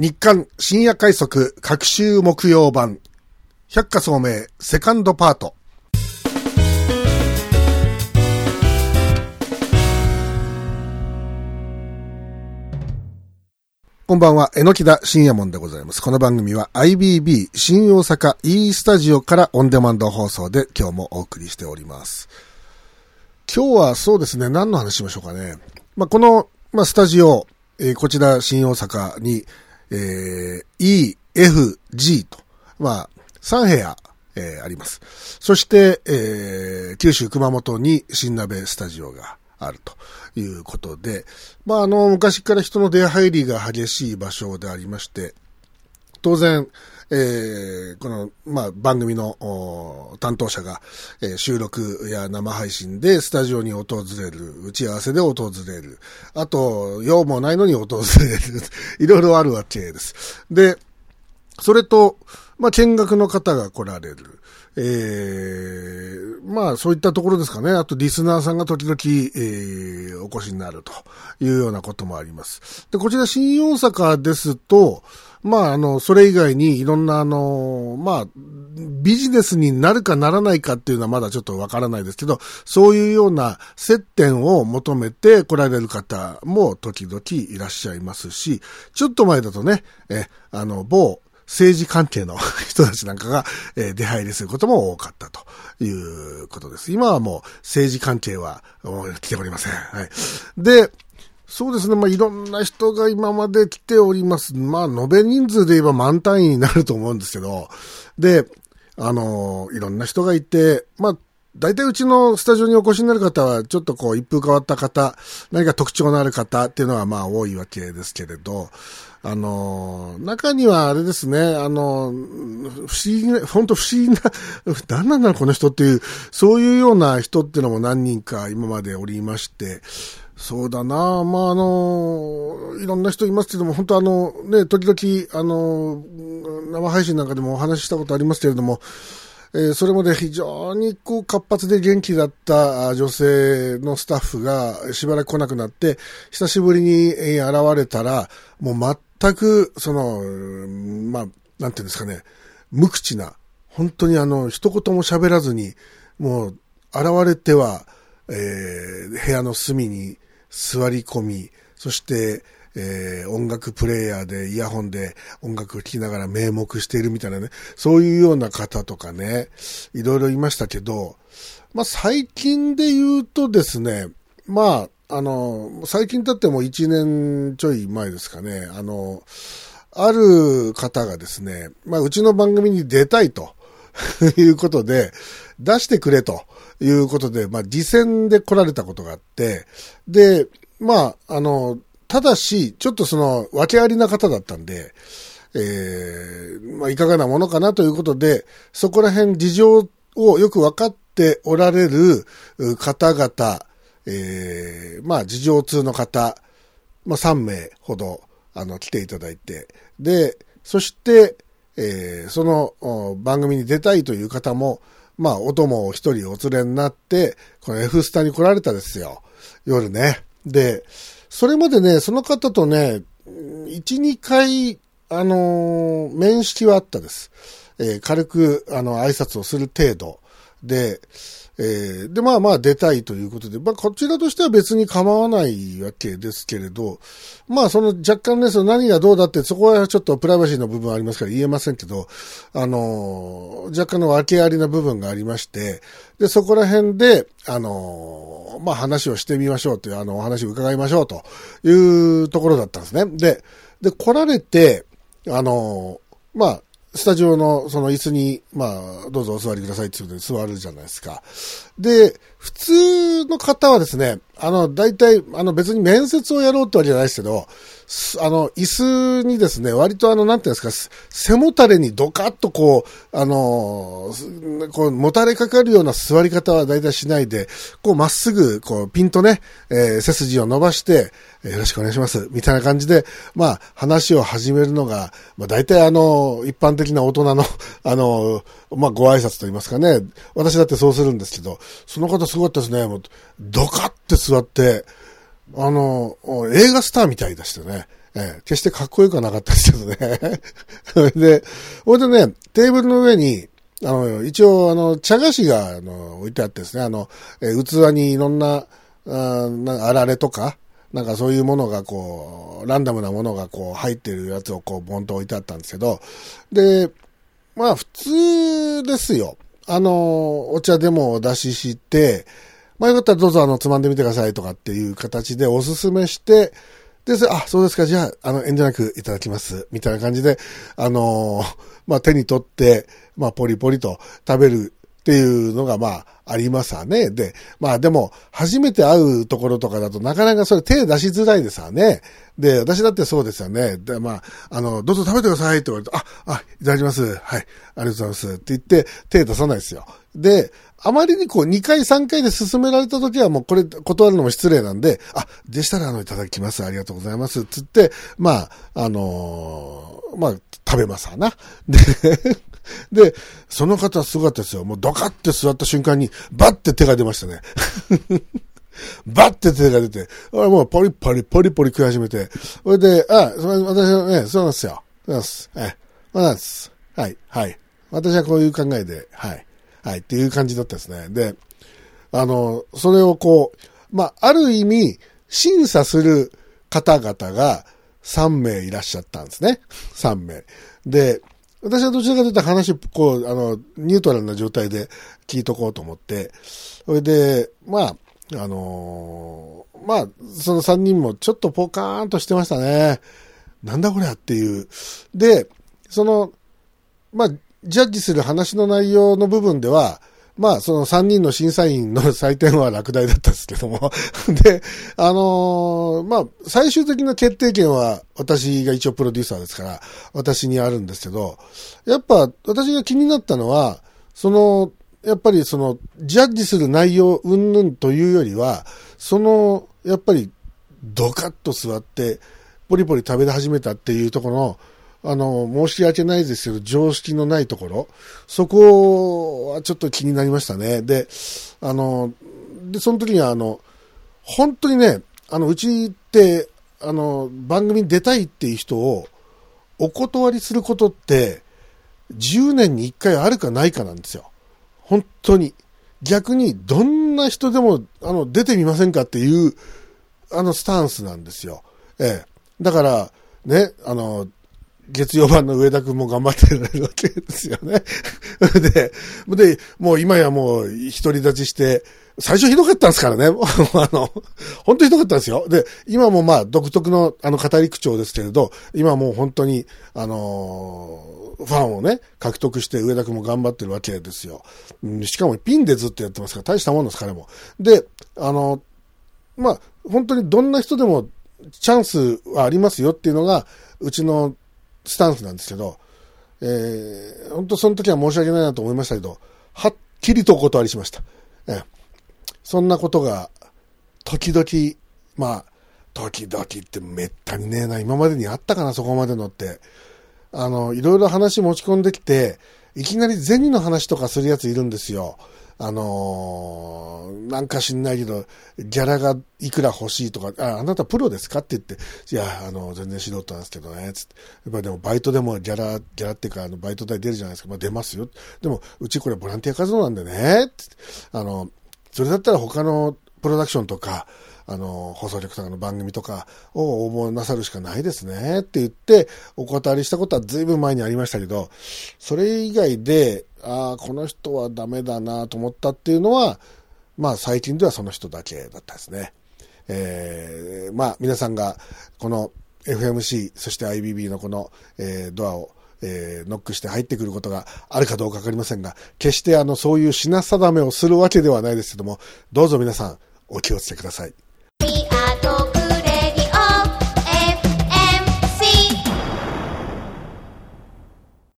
日刊深夜快速各週木曜版百花聡明セカンドパートこんばんは、えのきだ深夜門でございます。この番組は IBB 新大阪 E スタジオからオンデマンド放送で今日もお送りしております。今日はそうですね、何の話しましょうかね。まあ、この、まあ、スタジオ、えーこちら新大阪に、えー E、F、G と、まあ、3部屋、えーあります。そして、えー九州熊本に新鍋スタジオがあるということで、まあ、あの、昔から人の出入りが激しい場所でありまして、当然、えーこの、まあ、番組の担当者が、えー収録や生配信でスタジオに訪れる、打ち合わせで訪れる、あと、用もないのに訪れる、いろいろあるわけです。で、それと、まあ、見学の方が来られる。えまあ、そういったところですかね。あと、リスナーさんが時々、えーお越しになるというようなこともあります。で、こちら新大阪ですと、まあ、あの、それ以外にいろんな、あの、まあ、ビジネスになるかならないかっていうのはまだちょっとわからないですけど、そういうような接点を求めて来られる方も時々いらっしゃいますし、ちょっと前だとね、え、あの、某政治関係の 人たちなんかが、えー出入りすることも多かったということです。今はもう政治関係は来ておりません。はい。で、そうですね。まあ、いろんな人が今まで来ております。まあ、延べ人数で言えば満単位になると思うんですけど、で、あのいろんな人がいて、まあ、大体うちのスタジオにお越しになる方は、ちょっとこう、一風変わった方、何か特徴のある方っていうのはまあ多いわけですけれど、あの中にはあれですね、あの不思議な、本当不思議な、何なんだろうこの人っていう、そういうような人っていうのも何人か今までおりまして、そうだなまあ、あの、いろんな人いますけども、本当あの、ね、時々、あの、生配信なんかでもお話ししたことありますけれども、えーそれまで非常にこう活発で元気だった女性のスタッフがしばらく来なくなって、久しぶりに現れたら、もう全く、その、まあ、なんていうんですかね、無口な、本当にあの、一言も喋らずに、もう、現れては、えー部屋の隅に座り込み、そして、えー音楽プレイヤーでイヤホンで音楽を聴きながら名目しているみたいなね、そういうような方とかね、いろいろいましたけど、まあ最近で言うとですね、まあ、あの、最近だってもう1年ちょい前ですかね、あの、ある方がですね、まあうちの番組に出たいと いうことで、出してくれということで、まあ実践で来られたことがあって、で、まあ、あの、ただし、ちょっとその、訳ありな方だったんで、えーまあ、いかがなものかなということで、そこら辺事情をよく分かっておられる方々、えーまあ、事情通の方、まあ、3名ほど、あの、来ていただいて、で、そして、えーその番組に出たいという方も、まあ、お供を一人お連れになって、この F スタに来られたですよ。夜ね。で、それまでね、その方とね、1、2回、あのー面識はあったです。えー軽く、あの、挨拶をする程度で、えーで、まあまあ出たいということで、まあこちらとしては別に構わないわけですけれど、まあその若干ね、その何がどうだって、そこはちょっとプライバシーの部分ありますから言えませんけど、あのー若干の訳ありな部分がありまして、で、そこら辺で、あのーまあ話をしてみましょうという、あの、お話を伺いましょうというところだったんですね。で、で、来られて、あのまあ、スタジオのその椅子に、まあ、どうぞお座りくださいっていうことで座るじゃないですか。で、普通の方はですね、あの、大体、あの別に面接をやろうってわけじゃないですけど、あの、椅子にですね、割とあの、なんていうんですか、背もたれにドカッとこう、あの、こう、もたれかかるような座り方は大体しないで、こう、まっすぐ、こう、ピンとね、えー背筋を伸ばして、よろしくお願いします。みたいな感じで、まあ、話を始めるのが、まあ、大体あの、一般的な大人の、あの、まあ、ご挨拶と言いますかね。私だってそうするんですけど、その方すごかったですね。もう、ドカって座座って、あの、映画スターみたいでしたね。ええ、決してかっこよくはなかったですけどね。そ れで、ほいでね、テーブルの上に、あの、一応、あの、茶菓子が、あの、置いてあってですね、あの、え器にいろんな、あなあられとか、なんかそういうものがこう、ランダムなものがこう入ってるやつをこう、ボンと置いてあったんですけど、で、まあ普通ですよ。あの、お茶でもお出しして、まあよかったらどうぞあの、つまんでみてくださいとかっていう形でおすすめして、で、あ、そうですか、じゃあ、あの、遠慮なくいただきます。みたいな感じで、あのまあ手に取って、まあポリポリと食べるっていうのがまあありますわね。で、まあでも、初めて会うところとかだとなかなかそれ手出しづらいですわね。で、私だってそうですよね。で、まあ、あの、どうぞ食べてくださいって言われて、あ、あ、いただきます。はい、ありがとうございます。って言って手出さないですよ。で、あまりにこう2回3回で進められた時はもうこれ断るのも失礼なんで、あ、でしたらあのいただきます。ありがとうございます。つって、まあ、あのー、まあ、食べますわな。で で、その方すごかったですよ。もうドカって座った瞬間に、バッて手が出ましたね。バッて手が出て、俺もうポリポリポリポリ食い始めて、それで、あ、私はね、そうなんですよ。そうなんです。え、そうなんです。はい、はい。私はこういう考えで、はい、はい、っていう感じだったですね。で、あの、それをこう、まあ、ある意味、審査する方々が3名いらっしゃったんですね。3名。で、私はどちらかというと話、こう、あの、ニュートラルな状態で聞いとこうと思って、それで、まあ、あのー、まあ、その3人もちょっとポカーンとしてましたね。なんだこりゃっていう。で、その、まあ、ジャッジする話の内容の部分では、まあ、その3人の審査員の採点は落第だったんですけども。で、あのー、まあ、最終的な決定権は私が一応プロデューサーですから、私にあるんですけど、やっぱ私が気になったのは、その、やっぱりその、ジャッジする内容云々というよりは、その、やっぱり、ドカッと座って、ポリポリ食べ始めたっていうところの、あの、申し訳ないですけど、常識のないところ、そこはちょっと気になりましたね。で、あの、で、その時には、あの、本当にね、あの、うちって、あの、番組に出たいっていう人を、お断りすることって、10年に1回あるかないかなんですよ。本当に。逆に、どんな人でも、あの、出てみませんかっていう、あの、スタンスなんですよ。ええ。だから、ね、あの、月曜版の上田くんも頑張ってるわけですよね。で、で、もう今やもう独り立ちして、最初ひどかったんですからね。あの、本当ひどかったんですよ。で、今もまあ独特のあの語り口調ですけれど、今もう本当に、あのー、ファンをね、獲得して上田くんも頑張ってるわけですよ。しかもピンでずっとやってますから、大したもんです、彼も。で、あの、まあ、本当にどんな人でもチャンスはありますよっていうのが、うちのスタンスなんですけど、えー、本当その時は申し訳ないなと思いましたけど、はっきりとお断りしました。えー、そんなことが、時々、まあ、時々ってめったにねえな、今までにあったかな、そこまでのって。あの、いろいろ話持ち込んできて、いきなり銭の話とかするやついるんですよ。あのー、なんか知んないけど、ギャラがいくら欲しいとか、あ、あなたプロですかって言って、いや、あの、全然素人なんですけどね、つって。やっぱりでもバイトでもギャラ、ギャラっていうか、あの、バイト代出るじゃないですか。まあ出ますよ。でも、うちこれボランティア活動なんでね、つって。あの、それだったら他のプロダクションとか、あの、放送局とかの番組とかを応募なさるしかないですねって言って、お断りしたことは随分前にありましたけど、それ以外で、ああ、この人はダメだなと思ったっていうのは、まあ最近ではその人だけだったですね。えー、まあ皆さんがこの FMC、そして IBB のこの、えー、ドアをえー、ノックして入ってくることがあるかどうかわかりませんが、決してあの、そういう品定めをするわけではないですけども、どうぞ皆さん、お気をつけください。